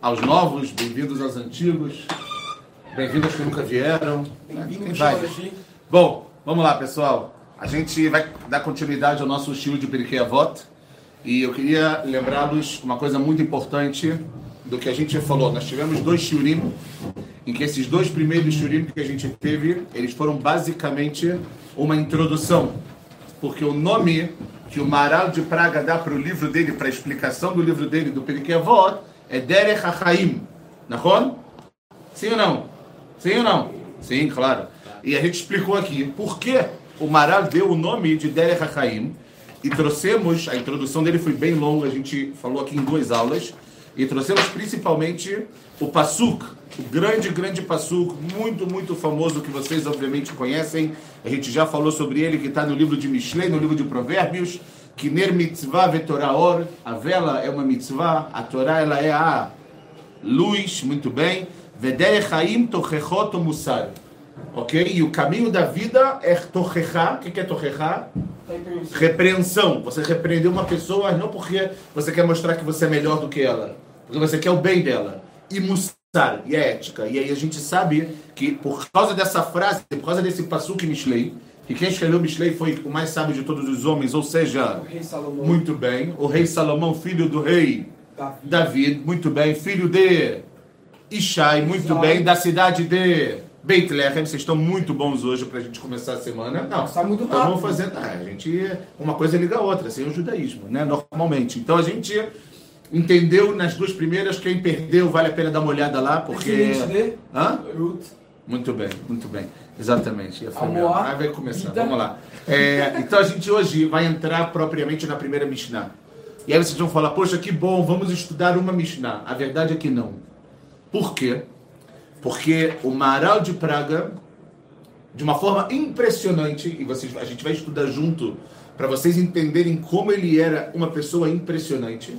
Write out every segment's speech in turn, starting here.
aos novos, bem-vindos aos antigos, bem-vindos que nunca vieram. Tem vários. Bom, vamos lá, pessoal. A gente vai dar continuidade ao nosso estilo de Periquê Avot. E eu queria lembrá-los uma coisa muito importante do que a gente falou. Nós tivemos dois shiurim, em que esses dois primeiros shiurim que a gente teve, eles foram basicamente uma introdução. Porque o nome que o Maral de Praga dá para o livro dele, para a explicação do livro dele, do Periquê Avot, é Derech HaChaim. Nahon? Sim ou não? Sim ou não? Sim, claro. E a gente explicou aqui por que o Maral deu o nome de Derech HaChaim e trouxemos, a introdução dele foi bem longa, a gente falou aqui em duas aulas, e trouxemos principalmente o Passuk, o grande, grande Passuk, muito, muito famoso, que vocês obviamente conhecem. A gente já falou sobre ele, que está no livro de Mishlei, no livro de Provérbios, que ner mitzvah vetoraor, a vela é uma mitzvah, a Torá ela é a luz, muito bem. Vederech haim tochechot musar. Ok? E o caminho da vida é tochecha. O que é tochecha? Repreensão. Você repreendeu uma pessoa não porque você quer mostrar que você é melhor do que ela, porque você quer o bem dela. E musar, e é ética. E aí a gente sabe que por causa dessa frase, por causa desse passuque Mishlei, que quem escreveu Mishlei foi o mais sábio de todos os homens, ou seja, muito bem, o rei Salomão, filho do rei David, David muito bem, filho de Ishai, muito bem, da cidade de Bethlehem, vocês estão muito bons hoje para a gente começar a semana. Não, está muito então vamos fazer. Ah, a gente, uma coisa liga a outra, assim o judaísmo, né? Normalmente. Então a gente entendeu nas duas primeiras. Quem perdeu, vale a pena dar uma olhada lá, porque. Hã? Muito bem, muito bem. Exatamente. A Moá, Aí vai começar. Vamos lá. É, então a gente hoje vai entrar propriamente na primeira Mishnah. E aí vocês vão falar, poxa, que bom, vamos estudar uma Mishnah. A verdade é que não. Por quê? Porque o Maral de Praga, de uma forma impressionante, e vocês, a gente vai estudar junto para vocês entenderem como ele era uma pessoa impressionante,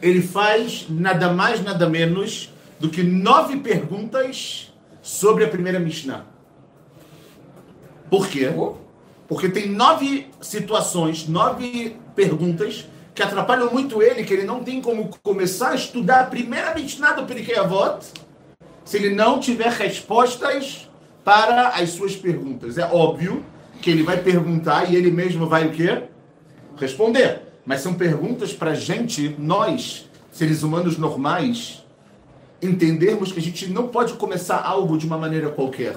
ele faz nada mais, nada menos do que nove perguntas sobre a primeira Mishnah. Por quê? Porque tem nove situações, nove perguntas que atrapalham muito ele, que ele não tem como começar a estudar a primeira Mishnah do Pirkei Avot se ele não tiver respostas para as suas perguntas. É óbvio que ele vai perguntar e ele mesmo vai o quê? Responder. Mas são perguntas para a gente, nós, seres humanos normais, entendermos que a gente não pode começar algo de uma maneira qualquer.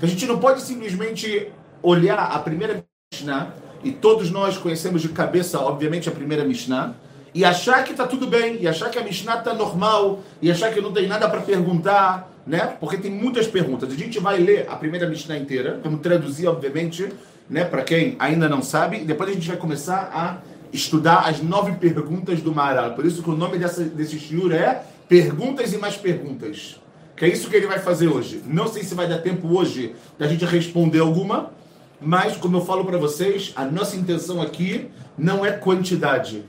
A gente não pode simplesmente olhar a primeira Mishnah, e todos nós conhecemos de cabeça, obviamente, a primeira Mishnah, e achar que está tudo bem, e achar que a Mishnah está normal, e achar que não tem nada para perguntar, né? Porque tem muitas perguntas. A gente vai ler a primeira Mishnah inteira, vamos traduzir, obviamente, né? Para quem ainda não sabe, e depois a gente vai começar a estudar as nove perguntas do Maharal. Por isso que o nome dessa, desse shiur é Perguntas e Mais Perguntas. Que é isso que ele vai fazer hoje. Não sei se vai dar tempo hoje da gente responder alguma, mas como eu falo para vocês, a nossa intenção aqui não é quantidade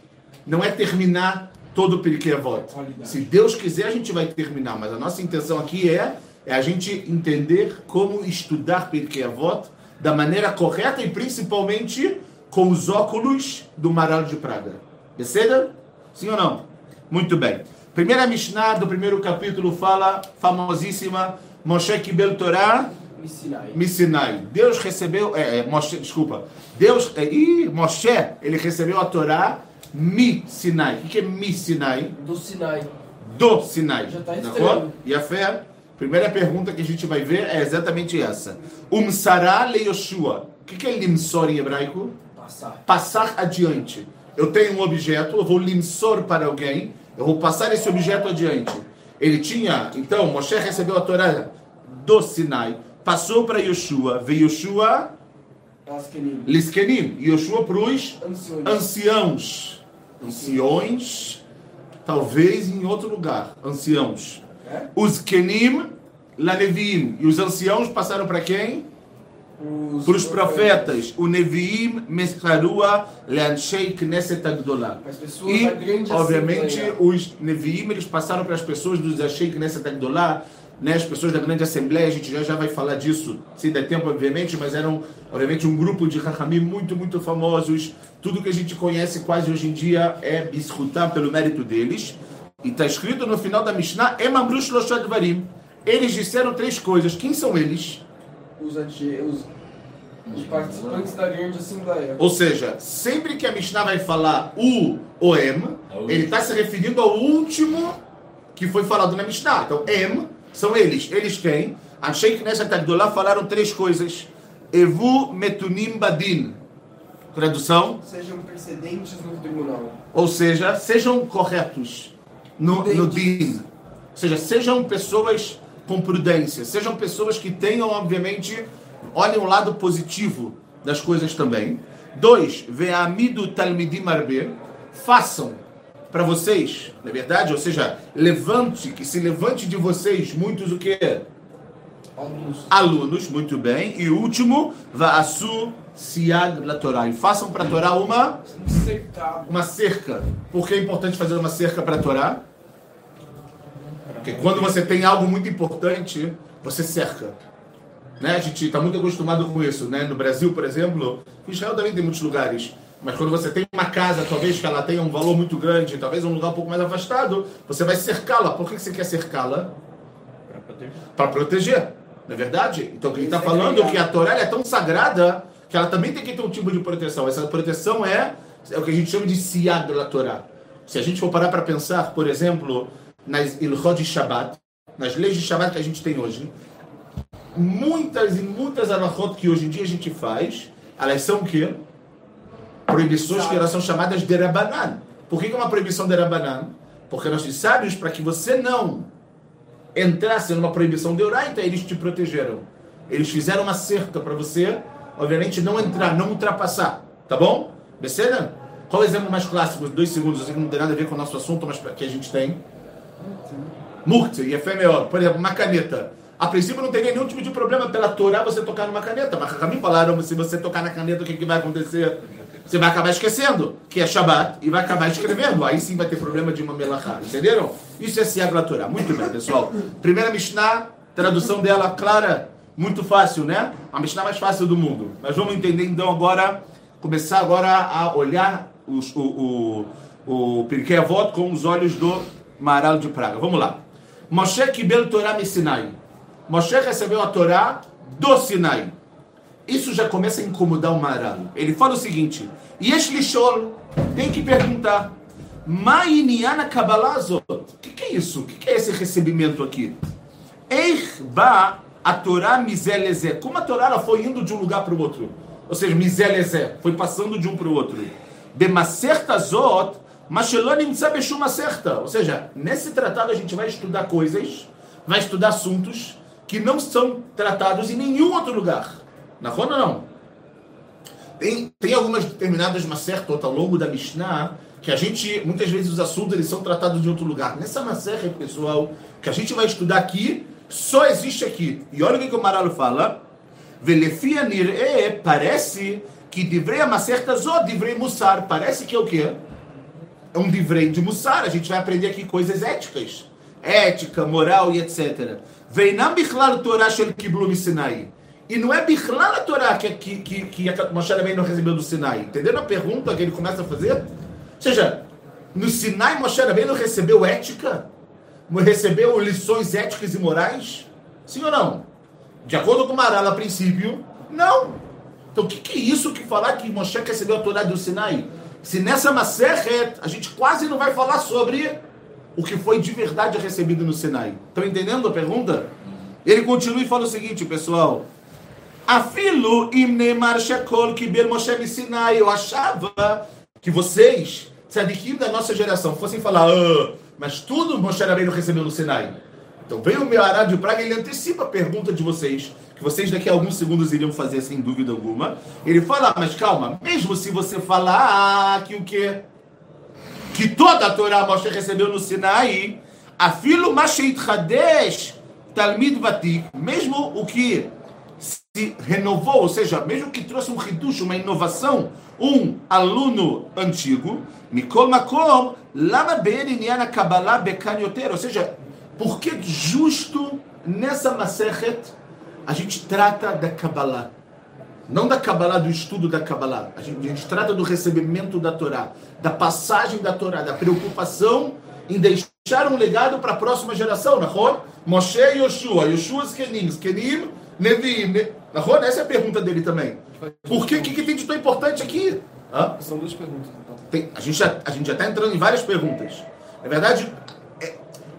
não é terminar todo o Periquê Avot. Se Deus quiser, a gente vai terminar, mas a nossa intenção aqui é, é a gente entender como estudar Periquê Avot da maneira correta e principalmente com os óculos do Maral de Praga. Beceda? Sim ou não? Muito bem. Primeira Mishnah do primeiro capítulo fala, famosíssima, Moshe Kibel Torah, Missinai. Deus recebeu, é, é, Moshe, desculpa, Deus, é, e Moshe, ele recebeu a Torá Mi Sinai. O que é Mi Sinai? Do Sinai. Do Sinai. Já está estranho. E a fé, primeira pergunta que a gente vai ver é exatamente essa. Umsará le Yoshua. O que é limsor em hebraico? Passar. Passar adiante. Eu tenho um objeto, eu vou limsor para alguém, eu vou passar esse objeto adiante. Ele tinha, então, Moshe recebeu a Torá do Sinai, passou para Yoshua, veio Yoshua Liskenim. Yoshua para os anciãos. Anciões, talvez em outro lugar. Anciãos. É? Os Kenim, Lanevim. E os anciãos passaram para quem? Para os profetas. O Neviim, Mesharua, Leanshei, Knesset pessoas E, obviamente, os Neviim, eles passaram para as pessoas dos Ashei Knesset Agdolah, né, as pessoas da grande assembleia, a gente já, já vai falar disso, se der tempo, obviamente, mas eram, obviamente, um grupo de Rahamim muito, muito famosos. Tudo que a gente conhece quase hoje em dia é escutar pelo mérito deles. E está escrito no final da Mishnah, Emamru Shloshad Varim. Eles disseram três coisas. Quem são eles? Os, anti, os, os participantes da grande assembleia. Ou seja, sempre que a Mishnah vai falar o ou em, ele está se referindo ao último que foi falado na Mishnah. Então, em são eles. Eles quem? Achei que nessa Tagdolá falaram três coisas. Evu metunim badin. Tradução? Sejam precedentes no tribunal. Ou seja, sejam corretos no, no din. Ou seja, sejam pessoas com prudência. Sejam pessoas que tenham, obviamente, olhem o lado positivo das coisas também. Dois, ve'amidu talmidim arbe. Façam para vocês, na verdade, ou seja, levante, que se levante de vocês muitos o quê? Alunos. Alunos, muito bem. E último, va'asu siag la Torá. E façam para a Torá uma, uma cerca. Por que é importante fazer uma cerca para a Torá? Porque quando você tem algo muito importante, você cerca. Né? A gente está muito acostumado com isso. Né? No Brasil, por exemplo, em Israel também tem muitos lugares. Mas quando você tem uma casa, talvez que ela tenha um valor muito grande, talvez um lugar um pouco mais afastado, você vai cercá-la. Por que você quer cercá-la? Para proteger. Não é verdade? Então, o que ele está falando é que a Torá é tão sagrada que ela também tem que ter um tipo de proteção. Essa proteção é, é o que a gente chama de siad da Torá. Se a gente for parar para pensar, por exemplo, nas Ilhot de Shabbat, nas leis de Shabbat que a gente tem hoje, muitas e muitas alahot que hoje em dia a gente faz, elas são o quê? Proibições que elas são chamadas de Rabanan. Por que é uma proibição de Rabanan? Porque nossos sábios, para que você não entrasse numa proibição de Oraita, eles te protegeram. Eles fizeram uma cerca para você, obviamente, não entrar, não ultrapassar. Tá bom? Becena? Qual é o exemplo mais clássico? Dois segundos, não tem nada a ver com o nosso assunto, mas que a gente tem. Murti e efemeor. Por exemplo, uma caneta. A princípio não teria nenhum tipo de problema pela Torá você tocar numa caneta. Mas Rahamim falaram, se você tocar na caneta, o que, que vai acontecer? Você vai acabar esquecendo que é Shabbat e vai acabar escrevendo. Aí sim vai ter problema de uma melachá. Entenderam? Isso é Siag la Torá. Muito bem, pessoal. Primeira Mishnah, tradução dela clara, muito fácil, né? A Mishnah mais fácil do mundo. Mas vamos entender então agora, começar agora a olhar os, o, o, o Pirkei Avot com os olhos do Maral de Praga. Vamos lá. Moshe Kibel Torá Sinai. Moshe recebeu a Torá do Sinai. Isso já começa a incomodar o Maral. Ele fala o seguinte: Yesh lishol, tem que perguntar. Ma'iniana Kabbalazot. O que, que é isso? O que, que é esse recebimento aqui? Eich ba a Torá mizelezé. Como a Torá ela foi indo de um lugar para o outro. Ou seja, mizelezé. Foi passando de um para o outro. Bemacerta Ou seja, nesse tratado a gente vai estudar coisas, vai estudar assuntos que não são tratados em nenhum outro lugar. Na Rona não. Tem, tem algumas determinadas Masertot ao longo da Mishnah que a gente, muitas vezes os assuntos eles são tratados em outro lugar. Nessa Maserhet, pessoal, que a gente vai estudar aqui, só existe aqui. E olha o que, o Maralo fala. Velefia nir'e, parece que divrei a Maserta zó, divrei mussar. Parece que é o quê? É um divrei de mussar. A gente vai aprender aqui coisas éticas. Ética, moral e etc. Veinam bichlal Torah shel kiblu Sinai. E não é bichlal a Torá que, que, que, que a Moshe Rabbeinu recebeu do Sinai. Entenderam a pergunta que ele começa a fazer? Ou seja, no Sinai Moshe Rabbeinu recebeu ética? Recebeu lições éticas e morais? Sim ou não? De acordo com Maral, a princípio, não. Então o que, que é isso que falar que Moshe recebeu a Torá do Sinai? Se nessa Maserhet a gente quase não vai falar sobre o que foi de verdade recebido no Sinai. Estão entendendo a pergunta? Ele continua e fala o seguinte, pessoal. Afilo imnemar shekol kibel Moshe Sinai. Eu achava que vocês, tzadikim da nossa geração, fossem falar, ah, mas tudo Moshe Rabbeinu recebeu no Sinai. Então vem o meu Arad de Praga, ele antecipa a pergunta de vocês, que vocês daqui a alguns segundos iriam fazer sem dúvida alguma. Ele fala, mas calma, mesmo se você falar que o quê? Que toda a Torá Moshe recebeu no Sinai, afilo masheit hadesh talmid vatik, mesmo o que se renovou, ou seja, mesmo que trouxe um hidush, uma inovação, um aluno antigo, mikol makom, lama kabbalah bekan yoter, ou seja, por que justo nessa Maserhet a gente trata da Kabbalah? Não da Kabbalah, do estudo da Kabbalah. A gente, a gente trata do recebimento da Torá, da passagem da Torá, da preocupação em deixar um legado para a próxima geração, não Moshe e Yoshua, Yoshua Skenim, Skenim, Neviim, ne... não Essa é a pergunta dele também. Por que, que, que tem de tão importante aqui? Hã? São duas perguntas, então. Tem, a gente já a gente já está entrando em várias perguntas. Na verdade, é,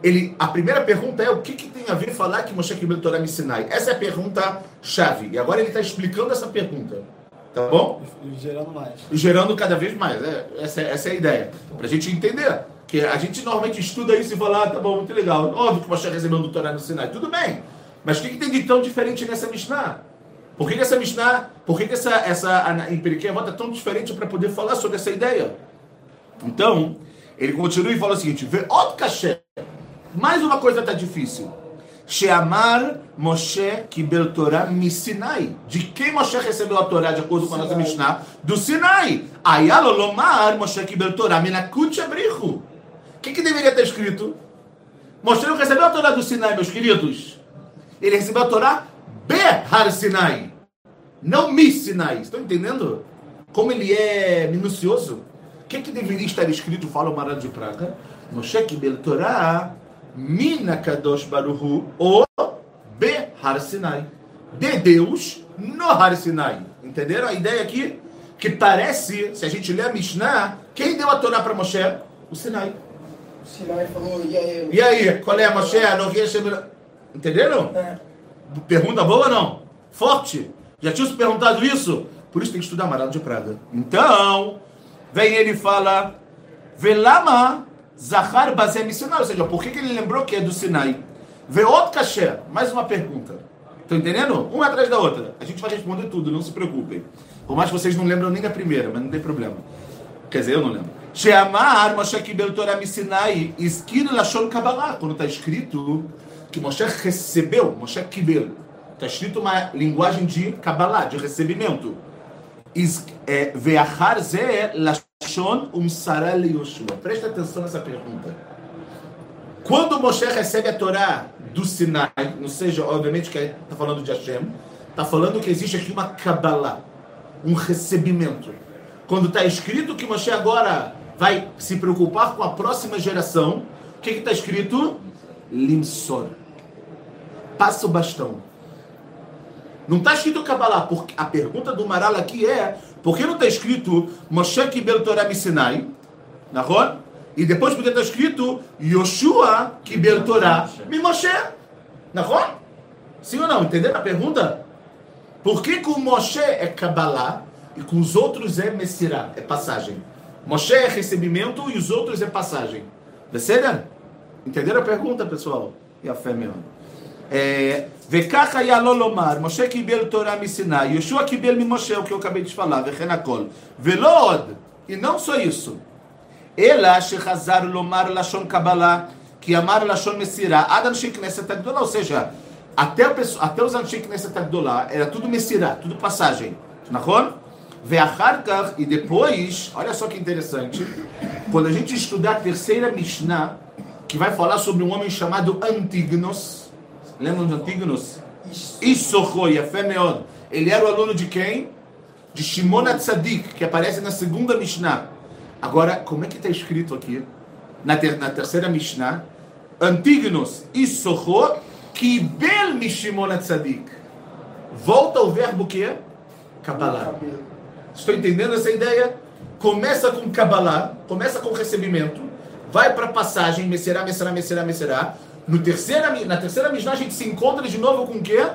ele, a primeira pergunta é o que, que tem a ver falar que Moshe Kibbel Torah Sinai? Essa é a pergunta chave. E agora ele está explicando essa pergunta. Tá bom? E gerando mais. E gerando cada vez mais. É, essa, essa é a ideia. Para a gente entender. Que a gente normalmente estuda isso e fala, ah, tá bom, muito legal. Óbvio que Moshe recebeu do Torá no Sinai. Tudo bem. Mas o que, que tem de tão diferente nessa Mishnah? Por que, que essa Mishnah, por que, que essa, essa em Periquê é tão diferente para poder falar sobre essa ideia? Então, ele continua e fala o seguinte: outro cachê. Mais uma coisa está difícil. Sheamar Moshe Kibel Torah Sinai. De quem Moshe recebeu a Torá, de acordo com a nossa Mishnah? Do Sinai. Ayalo Lomar Moshe Kibel Torah Minakut. O que, que deveria ter escrito? Moshe não recebeu a Torá do Sinai, meus queridos. Ele recebeu a Torá Behar Sinai. Não Mi Sinai. Estão entendendo? Como ele é minucioso? O que, que deveria estar escrito? Fala o Maral de Praga. Moshe Kibel Torah Mina Kadosh Baruhu o Behar Sinai. De Deus no Har Sinai. Entenderam a ideia aqui? Que parece, se a gente ler a Mishnah, quem deu a Torá para Moshe? O Sinai. O Sinai falou, e aí? E aí, qual é a Moshe? Entenderam? É. Pergunta boa ou não? Forte. Já tinham se perguntado isso? Por isso tem que estudar Amarelo de Praga. Então, vem ele e fala, Velama Zahar Bazé missionário, ou seja, por que, que ele lembrou que é do Sinai? Outro cachê, mais uma pergunta. Estão entendendo? Uma atrás da outra. A gente vai responder tudo, não se preocupem. Por mais que vocês não lembram nem da primeira, mas não tem problema. Quer dizer, eu não lembro. Sheamar Moshe Kibel Torah Missinai Iskir Lashon Kabbalah. Quando está escrito que Moshe recebeu, Moshe Kibel. Está escrito uma linguagem de Kabbalah, de recebimento. É. Presta atenção nessa pergunta. Quando Moshe recebe a Torá do Sinai, não seja, obviamente, que está falando de Hashem, está falando que existe aqui uma Kabbalah, um recebimento. Quando está escrito que Moshe agora vai se preocupar com a próxima geração, o que está escrito? Limsor. Passa o bastão. Não está escrito Kabbalah, porque a pergunta do Maral aqui é por que não está escrito Moshe Kibel Torah Sinai? Nahon? E depois podia estar escrito Yoshua Kibel Torah Moshe. Nahon? Sim ou não? Entenderam a pergunta? Por que com Moshe é Kabbalah e com os outros é Messirah, é passagem? Moshe é recebimento e os outros é passagem. Perceberam? Entenderam a pergunta, pessoal? E a fé mesmo. וכך היה לו לומר, משה קיבל תורה מסיני, יהושע קיבל ממשה, o que eu acabei de falar, וכן הכל. ולא עוד, e não só isso, אלא שחזר לומר לשון קבלה, כי אמר לשון מסירה, עד אנשי כנסת הגדולה, ou seja, até, o, até os אנשי כנסת הגדולה, era tudo messirar, tudo passagem, נכון? ואחר כך, e depois, olha só que interessante, quando a gente estudar a terceira Mishnah, que vai falar sobre um homem chamado Antignos, Lembram de Antígonos? Issochoi, a fé meod. Ele era o aluno de quem? De Shimon Tzadik, que aparece na segunda Mishnah. Agora, como é que está escrito aqui? Na, ter, na terceira Mishnah. Antígonos, Issocho, Kibel Mishimon Tzadik. Volta o verbo que? Kabbalah. Estou entendendo essa ideia? Começa com Kabbalah, começa com recebimento, vai para a passagem, Messerá, Messerá, Messerá, Messerá, no terceira, na terceira Mishnah a gente se encontra de novo com o quê?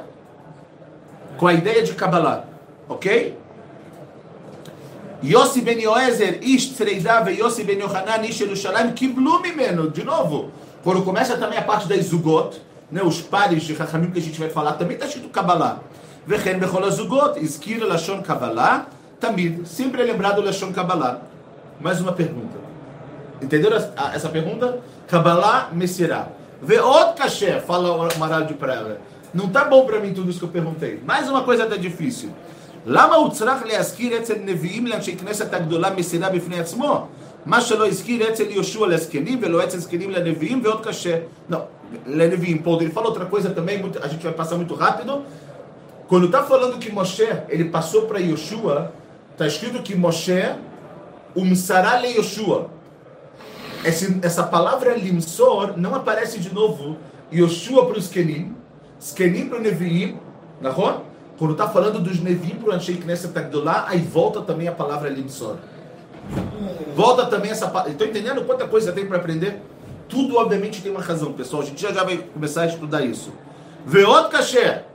Com a ideia de Kabbalah. Ok? Yossi ben Yoezer, Ish Tzreidá, Yossi ben Yohanan, Ish Yerushalayim, Kiblu Mimeno. De novo, quando começa também a parte das Zugot, né, os pares de Chachamim que a gente vai falar, também está escrito Kabbalah. Vechen bechol azugot, izkir lashon Kabbalah, tamid. Sempre é lembrado lashon Kabbalah. Mais uma pergunta. Entenderam essa pergunta? Kabbalah Messirah. Vê outro cachê, fala o Maral de Praga. Não tá bom para mim tudo isso que eu perguntei. Mais uma coisa até difícil. למה הוא צריך להזכיר אצל נביאים לאנשי כנסת הגדולה מסירה בפני עצמו? מה שלא הזכיר אצל יהושע לזקנים ולא אצל זקנים לנביאים ועוד קשה. Não, לנביאים. Pô, ele fala outra coisa também, muito, a gente vai passar muito rápido. Quando está falando que Moshe, ele passou para Yoshua, está escrito que Moshe, umsará le Yoshua. esse, essa palavra limsor não aparece de novo Yoshua para os Kenim, Skenim para o Neviim, Nahon? Quando está falando dos Neviim para o Anshei Knesset Agdolá, aí volta também a palavra limsor. Volta também essa palavra. Estou entendendo quanta coisa tem para aprender? Tudo, obviamente, tem uma razão, pessoal. A gente já, já vai começar a estudar isso. Veot kasher.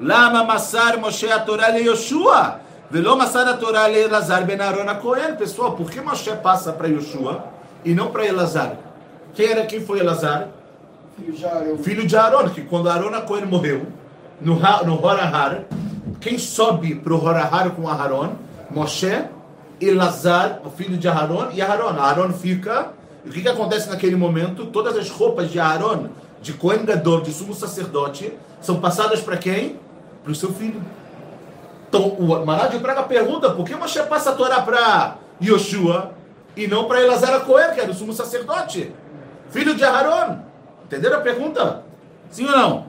Lama masar Moshe a Torá le Yoshua. Velo masar a Torá le Elazar ben Aaron Cohen. Pessoal, por que Moshe passa para Yoshua e não para Elazar? Quem era quem foi Elazar? Filho de Arão. Filho de Aaron, que quando Aaron Cohen morreu, no, no Horahar, quem sobe para o Horahar com Aaron? Moshe, Elazar, o filho de Aaron, e Aaron. Aaron fica. E o que, que acontece naquele momento? Todas as roupas de Aaron, de Cohen Gadol, de sumo sacerdote, são passadas para quem? Para o seu filho. Então, o Marad de Praga pergunta por que Moshe passa a Torá para Yoshua e não para Elazar a Cohen, que era o sumo sacerdote? Filho de Aaron. Entenderam a pergunta? Sim ou não?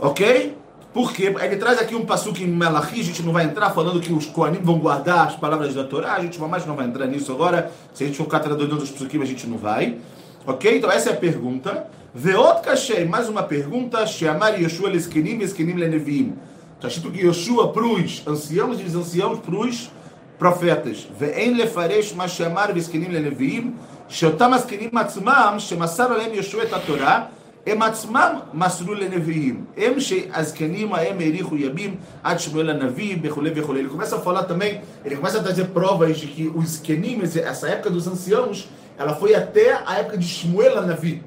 Ok? Por quê? Ele traz aqui um passuque em Melachi, a gente não vai entrar falando que os Koanim vão guardar as palavras da Torá, a gente mais não vai entrar nisso agora. Se a gente for ficar traduzindo os psukim, a gente não vai. Ok? Então essa é a pergunta. Veot kashei, mais uma pergunta. Sheamar Yoshua leskenim, eskenim lenevim. Está escrito que Yoshua para os anciãos e os anciãos para os profetas. Ve'en lefaresh ma sheamar veskenim lenevim. שאותם הזקנים עצמם, שמסר עליהם יהושע את התורה, הם עצמם מסרו לנביאים. הם שהזקנים ההם האריכו ימים עד שמואל הנביא וכולי וכולי. Ele começa a falar também, ele começa a trazer provas de que os zkenim, essa época dos anciãos, ela foi até a época de Shmuel Navi.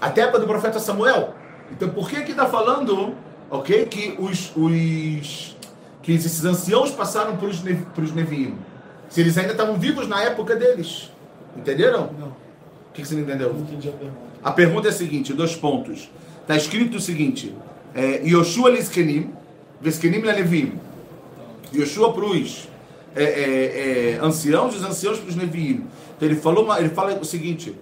Até a época do profeta Samuel. Então por que que está falando, ok, que os, os que esses anciãos passaram para os, nev- para os Neviim? Se eles ainda estavam vivos na época deles. Entenderam? Não, O que, que você não entendeu? não entendi a pergunta. A pergunta é a seguinte, dois pontos. Está escrito o seguinte, é, Yoshua Liskenim, Veskenim Levim. Yoshua para os é, é, é, anciãos e os anciãos para os Neviim. Então ele, falou, uma- ele fala o seguinte,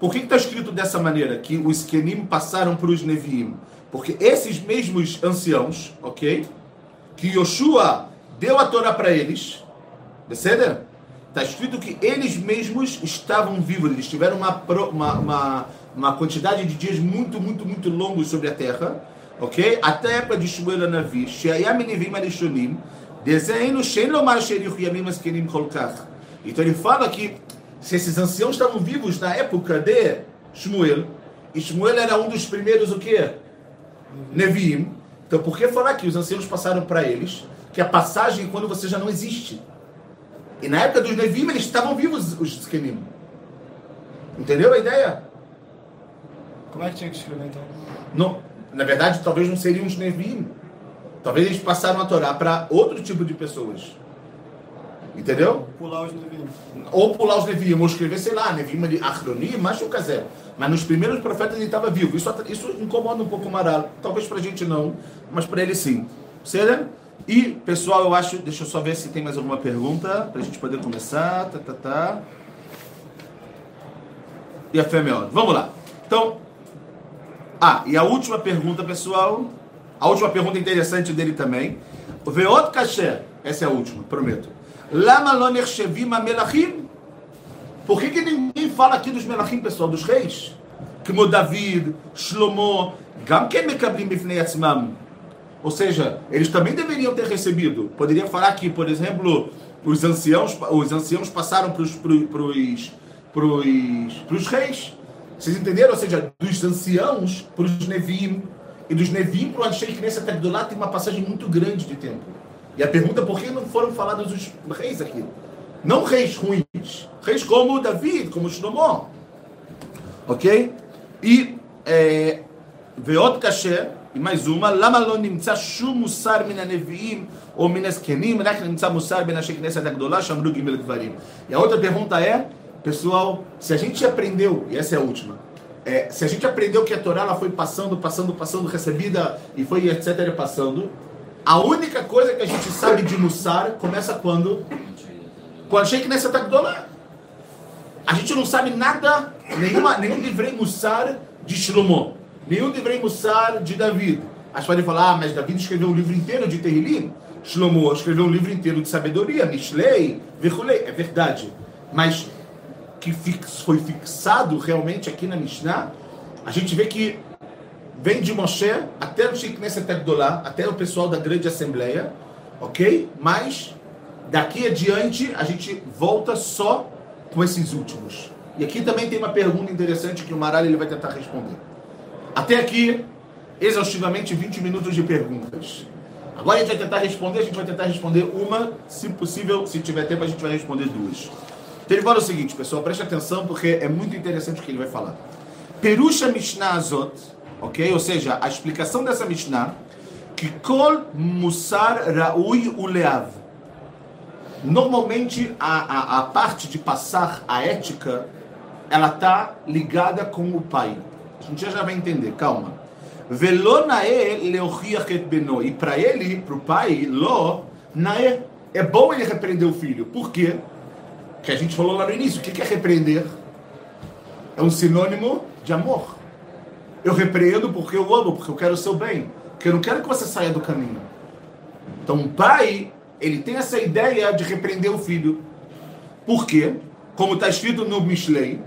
por que está escrito dessa maneira, que os Kenim passaram para os Neviim? Porque esses mesmos anciãos, ok? Que Yoshua deu a Torá para eles, Deceder? Está escrito que eles mesmos estavam vivos, eles tiveram uma, uma, uma, uma quantidade de dias muito, muito, muito longos sobre a terra, ok? Até a época de Shmuel Navi, Sheayam Nevim Arishonim, desenho Shen Lomar Sherich Yamim Askenim Kolkach. Então ele fala que se esses anciãos estavam vivos na época de Shmuel, e Shmuel era um dos primeiros o quê? Neviim. Então por que falar que os anciãos passaram para eles que a passagem é quando você já não existe? E na época dos Neviim, eles estavam vivos, os Zkenim. Entendeu a ideia? Como é que tinha que escrever então? Não, na verdade, talvez não seriam os Neviim. Talvez eles passaram a Torá para outro tipo de pessoas. Entendeu? Pular os nevinhos. Ou pular os Neviim, ou escrever, sei lá, Neviim de Achronim, mas o Kazé. Mas nos primeiros profetas ele estava vivo. Isso, isso incomoda um pouco o Maral. Talvez pra gente não, mas para ele sim. Certo? E, pessoal, eu acho. Deixa eu só ver se tem mais alguma pergunta pra gente poder começar. Tá, tá, tá. E a fé é melhor. Vamos lá. Então. Ah, e a última pergunta, pessoal. A última pergunta interessante dele também. O Veot Kasher. Essa é a última, prometo. Lama lo nechshevim melachim? Por que, que ninguém fala aqui dos melachim, pessoal, dos reis? Como David, Shlomo, Gam. Ou seja, eles também deveriam ter recebido. Poderia falar que, por exemplo, os anciãos, os anciãos passaram para os pros, pros, pros reis. Vocês entenderam? Ou seja, dos anciãos para os Nevim. E dos Nevim para o Anshei Knesset Agdolá tem uma passagem muito grande de tempo. E a pergunta é por que não foram falados os reis aqui? Não reis ruins, reis como Davi, como Shlomo. Ok? E é, Veot Kasher, e mais uma, Lama lo nimtza shum musar mina neviim ou mina eskenim, rak nimtza musar ben ashe knesset agdolá, shamru gimel dvarim. E a outra pergunta é, pessoal, se a gente aprendeu, e essa é a última, é, se a gente aprendeu que a Torá ela foi passando, passando, passando, recebida e foi etc. passando, a única coisa que a gente sabe de Mussar começa quando? Quando que nessa Agdolá. A gente não sabe nada, nenhuma, nenhum livrei Mussar de Shlomo, nenhum livrei Mussar de David. As podem falar, ah, mas David escreveu um livro inteiro de Terrilim. Shlomo escreveu um livro inteiro de sabedoria, Mishlei, Virulei. É verdade. Mas que fix, foi fixado realmente aqui na Mishnah, a gente vê que vem de Moshe até o Shikneset Agdolá, até o pessoal da grande assembleia, ok? Mas daqui adiante a gente volta só com esses últimos. E aqui também tem uma pergunta interessante que o Maral ele vai tentar responder. Até aqui, exaustivamente 20 minutos de perguntas. Agora a gente vai tentar responder, a gente vai tentar responder uma, se possível, se tiver tempo a gente vai responder duas. Então ele fala o seguinte, pessoal, preste atenção porque é muito interessante o que ele vai falar. Perusha Mishnah Azot, ok? Ou seja, a explicação dessa Mishnah, que Kol Musar Raui Uleav. Normalmente a, a, a parte de passar a ética, ela está ligada com o pai. A gente já vai entender, calma. Velo nae leochiach beno. E para ele, para o pai, lo nae. É bom ele repreender o filho. Por quê? Que a gente falou lá no início. O que é repreender? É um sinônimo de amor. Eu repreendo porque eu amo, porque eu quero o seu bem. Porque eu não quero que você saia do caminho. Então, o pai, ele tem essa ideia de repreender o filho. Por quê? Como está escrito no Mishlei,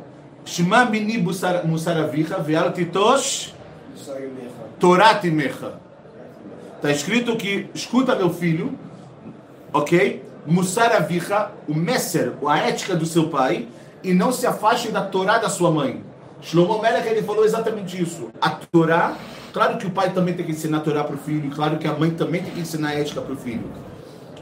Shema mini musaravicha ve'al titosh Torat Mecha. Está escrito que, escuta meu filho, ok? Musar avicha, o messer, a ética do seu pai, e não se afaste da Torá da sua mãe. Shlomo Melech, ele falou exatamente isso. A Torá, claro que o pai também tem que ensinar a Torá para o filho, claro que a mãe também tem que ensinar a ética para o filho.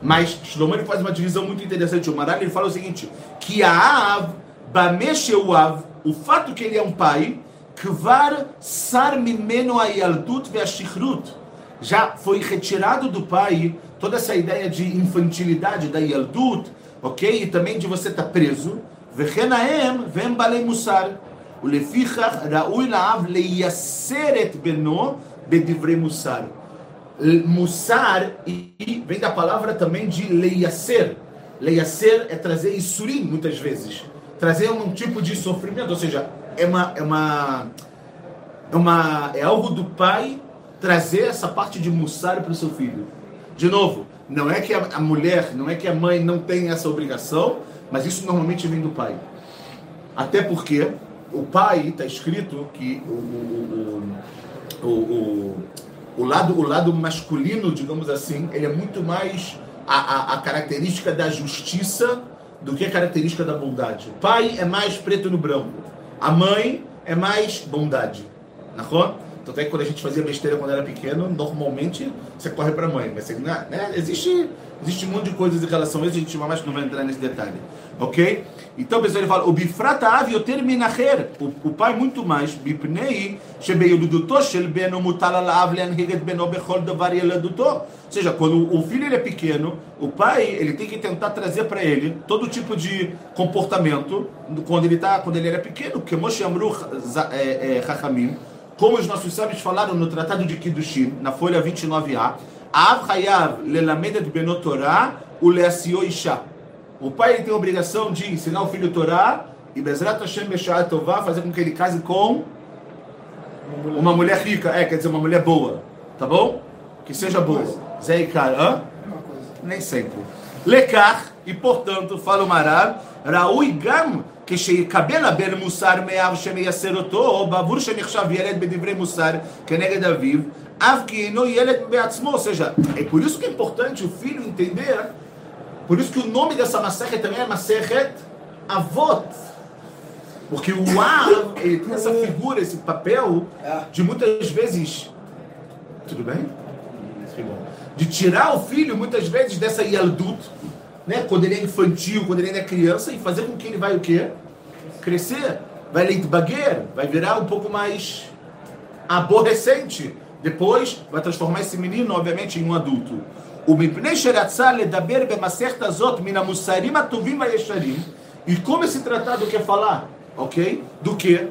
Mas Shlomo ele faz uma divisão muito interessante. O Maral ele fala o seguinte, que a Av, Bamesheuav, o fato que ele é um pai, Kvar sar mimeno ayaldut ve'ashichrut. Já foi retirado do pai toda essa ideia de infantilidade da yaldut, ok? E também de você estar tá preso. Vechenaem vem balei musar. ולפיכך ראוי לאב לייסר את בנו בדברי מוסר. Musar e vem da palavra também de leiaser. Leiaser é trazer isurim, muitas vezes. Trazer um tipo de sofrimento, ou seja, é uma, é uma, é uma, é algo do pai trazer essa parte de mussar para o seu filho. De novo, não é que a, a, mulher, não é que a mãe não tem essa obrigação, mas isso normalmente vem do pai. Até porque o pai está escrito que o, o, o, o, lado, o lado masculino, digamos assim, ele é muito mais a, a, a característica da justiça do que a característica da bondade. O pai é mais preto no branco. A mãe é mais bondade. Nahon? Então, até que quando a gente fazia besteira quando era pequeno, normalmente você corre para a mãe. Mas né, né, existe, existe um monte de coisas em relação a isso, a gente mais não vai entrar nesse detalhe. Ok? Então, pessoal, ele fala: o bifrata av yoter minacher. O pai muito mais. Bipnei shebeyuduto shel beno mutal alav leanhiget beno bechol davar yeladuto. Ou seja, quando o filho ele é pequeno, o pai ele tem que tentar trazer para ele todo tipo de comportamento quando ele tá, quando ele era pequeno. Que Moshe Amru Chachamim, como os nossos sábios falaram no Tratado de Kiddushin, na folha 29a, Av Hayav lelamedet beno Torah uleasio isha. O pai ele tem a obrigação de ensinar o filho a Torá e Bezrat Hashem Beshat Tová fazer com que ele case com uma mulher rica, é, quer dizer, uma mulher boa, tá bom? Que seja boa. Zé e hã? Nem sempre. Lekar, e portanto, fala o Marar, Raui Gam, que שיקבל הבן מוסר מאב שמייסר אותו, בעבור שנחשב ילד בדברי מוסר כנגד אביו, אף כי אינו ילד בעצמו, ou seja, é por isso que é importante o filho entender por isso que o nome dessa Maseret também é Maseret Avot. Porque o Av, ele tem essa figura, esse papel, de muitas vezes. Tudo bem? De tirar o filho, muitas vezes, dessa Yaldut, né? quando ele é infantil, quando ele ainda é criança, e fazer com que ele vai o quê? Crescer. Vai leitbaguer, vai virar um pouco mais aborrecente. Depois, vai transformar esse menino, obviamente, em um adulto. ומפני שרצה לדבר במסכת הזאת מן המוסרים הטובים והישרים, e como esse tratado quer falar, ok? Do que?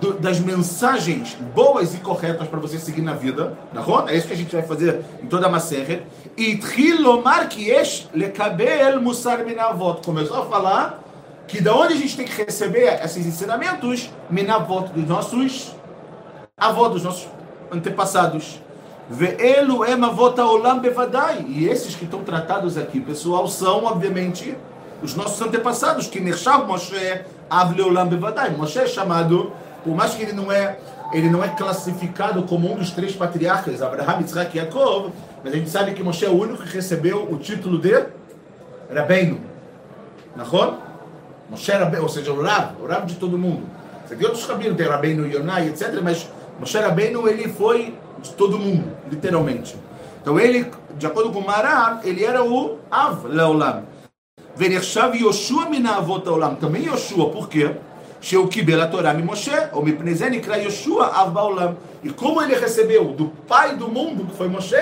Do, das mensagens boas e corretas para você seguir na vida, נכון? É isso que a gente vai fazer em toda a Maseret. E Trilomar Kiesh Lekabel Musar Minavot. Começou a falar que da onde a gente tem que receber esses ensinamentos? Minavot, dos nossos avós, dos nossos antepassados. Ve'elu emavot olam bevadai. E esses que estão tratados aqui, pessoal, são, obviamente, os nossos antepassados, que Nershav Moshe Av Leolam Bevadai. Moshe é chamado, por mais que ele não é ele não é classificado como um dos três patriarcas, Abraham, Isaac e Jacob, mas a gente sabe que Moshe é o único que recebeu o título de Rabbeinu. Nahon? Moshe Rabbeinu, ou seja, o Rab, o Rab de todo mundo. Você tem outros rabinos, tem Rabbeinu Yonai, etc., mas Moshe Rabbeinu, ele foi de todo mundo, literalmente. Então ele, de acordo com Mara ele era o Av Leolam. Venechav Yoshua Minavot Olam. Também Yoshua, por quê? Sheukibel a Moshe, ou mi Yoshua Av Baolam. E como ele recebeu do pai do mundo, que foi Moshe,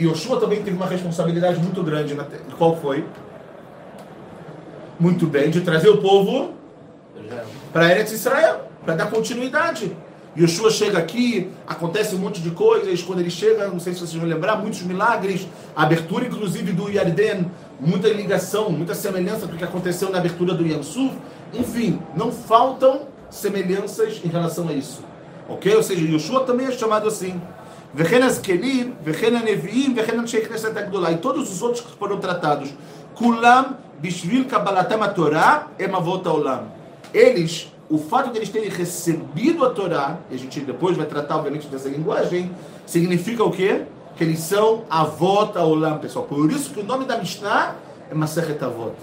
Yoshua também teve uma responsabilidade muito grande. Na Qual foi? Muito bem, de trazer o povo para Eretz Israel, para dar continuidade. Yoshua chega aqui, acontece um monte de coisas. Quando ele chega, não sei se vocês vão lembrar, muitos milagres, a abertura inclusive do Yarden, muita ligação, muita semelhança com o que aconteceu na abertura do Yamsuf. Enfim, não faltam semelhanças em relação a isso. Ok? Ou seja, Yoshua também é chamado assim. E todos os outros que foram tratados. Kulam bishvil kabalatam Torah emavot olam. Eles o fato de eles terem recebido a Torá, e a gente depois vai tratar, obviamente, dessa linguagem, significa o quê? Que eles são avot olam, pessoal. Por isso que o nome da Mishnah é Masechet Avot.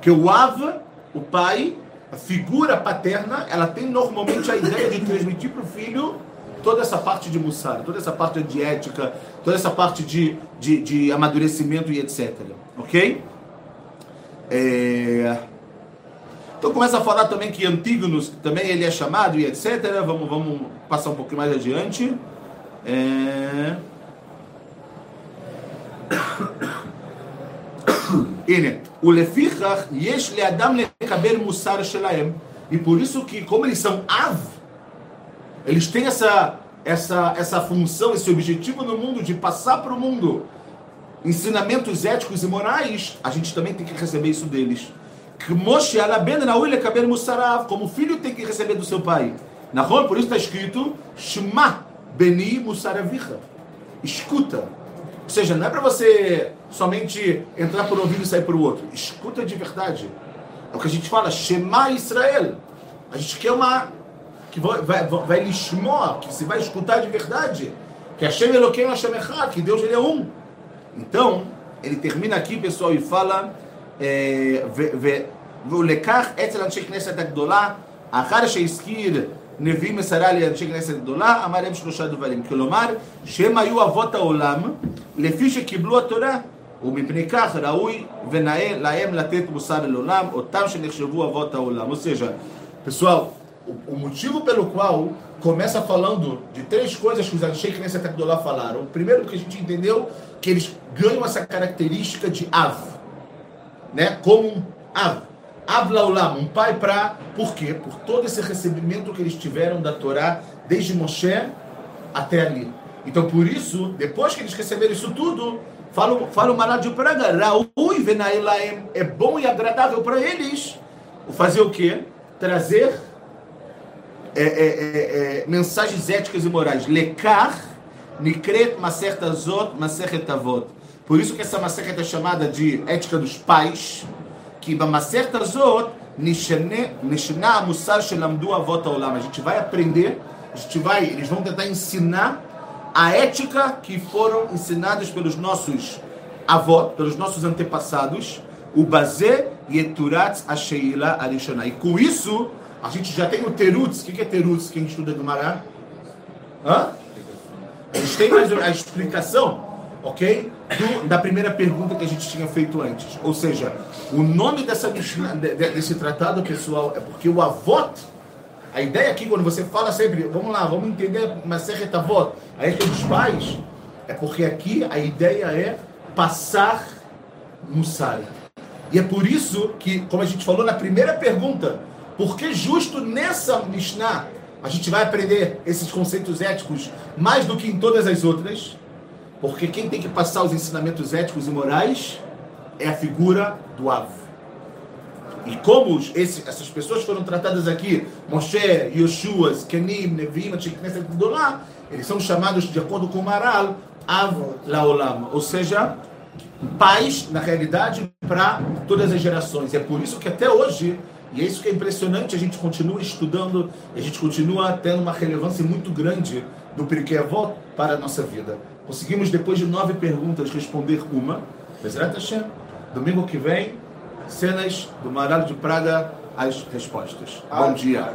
Que o Av, o pai, a figura paterna, ela tem normalmente a ideia de transmitir para o filho toda essa parte de Mussar, toda essa parte de ética, toda essa parte de, de, de amadurecimento e etc. Ok? É... Então começa a falar também que Antígonos também ele é chamado e etc. Vamos, vamos passar um pouquinho mais adiante. É... O lefichach. E por isso que, como eles são av, eles têm essa, essa, essa função, esse objetivo no mundo de passar para o mundo ensinamentos éticos e morais, a gente também tem que receber isso deles. Como o filho tem que receber do seu pai. Nahon, por isso está escrito Shema Beni Musaravicha. Escuta. Ou seja, não é para você somente entrar por um ouvido e sair por outro. Escuta de verdade. É o que a gente fala, Shema Israel. A gente quer uma. que vai, vai, vai que você vai escutar de verdade. Que Hashem Eloquim Hashem Echad, que Deus ele é um. Então, ele termina aqui, pessoal, e fala. ולקח אצל אנשי כנסת הגדולה, אחר שהזכיר נביא מסרה לאנשי כנסת גדולה, אמר להם שלושה דברים. כלומר, שהם היו אבות העולם, לפי שקיבלו התורה, ומפני כך ראוי ונאה להם לתת מוסר לעולם, אותם שנחשבו אבות העולם. Ou seja, pessoal, o motivo pelo qual começa falando de três coisas que os Anshei Knesset Agdolá falaram. Primeiro, que a gente entendeu que eles ganham essa característica de Av né? Como um Av. Avlaulam, um pai para. Por quê? Por todo esse recebimento que eles tiveram da Torá, desde Moshe até ali. Então, por isso, depois que eles receberam isso tudo, fala, fala o Marad de Praga, Raui Venailaem, é bom e agradável para eles o fazer o quê? Trazer é, é, é, é mensagens éticas e morais. Lekar, Nikret Maserta Zot, Maseret Avot. Por isso que essa Maseret é chamada de ética dos pais, que Maseret Azot, Nishna Musar Shelamdu Avot Olam. A gente vai aprender, a gente vai, eles vão tentar ensinar a ética que foram ensinadas pelos nossos avós, pelos nossos antepassados, o Bazé Yeturat a Arishonai. E com isso, a gente já tem o Terutz. O que é Terutz? Quem estuda do mará, Hã? A gente tem mais a explicação ok? Do, da primeira pergunta que a gente tinha feito antes. Ou seja, o nome dessa, desse tratado, pessoal, é porque o avot, a ideia aqui, quando você fala sempre, vamos lá, vamos entender Maseret Avot, a ideia dos pais, é porque aqui a ideia é passar Mussar. E é por isso que, como a gente falou na primeira pergunta, porque justo nessa Mishnah a gente vai aprender esses conceitos éticos mais do que em todas as outras? Porque quem tem que passar os ensinamentos éticos e morais é a figura do Av. E como esse, essas pessoas foram tratadas aqui, Moshe, Yoshua, Kenim, Nevim, Dolá, eles são chamados, de acordo com o Maral, Av Laolam, ou seja, pais, na realidade, para todas as gerações. É por isso que até hoje E é isso que é impressionante, a gente continua estudando, a gente continua tendo uma relevância muito grande do Pirkei Avot para a nossa vida. Conseguimos, depois de nove perguntas, responder uma. Hashem, domingo que vem, cenas do Maralho de Praga, as respostas. Bom dia.